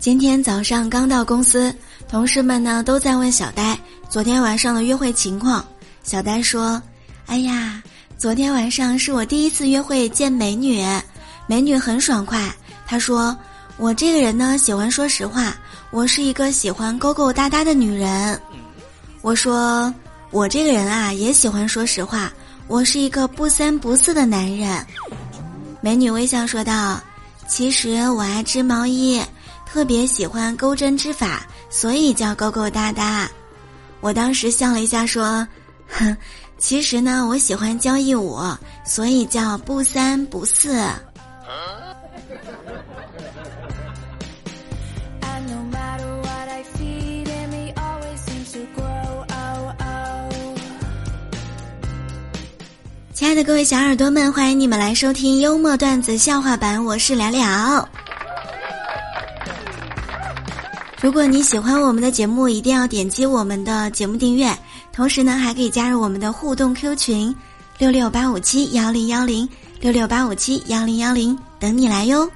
今天早上刚到公司，同事们呢都在问小呆昨天晚上的约会情况。小呆说：“哎呀，昨天晚上是我第一次约会见美女，美女很爽快。她说我这个人呢喜欢说实话，我是一个喜欢勾勾搭搭的女人。我说我这个人啊也喜欢说实话，我是一个不三不四的男人。”美女微笑说道：“其实我爱织毛衣。”特别喜欢钩针织法，所以叫勾勾搭搭。我当时笑了一下，说：“哼，其实呢，我喜欢交谊舞，所以叫不三不四。”亲爱的各位小耳朵们，欢迎你们来收听幽默段子笑话版，我是了了。如果你喜欢我们的节目，一定要点击我们的节目订阅，同时呢，还可以加入我们的互动 Q 群，六六八五七幺零幺零六六八五七幺零幺零，等你来哟。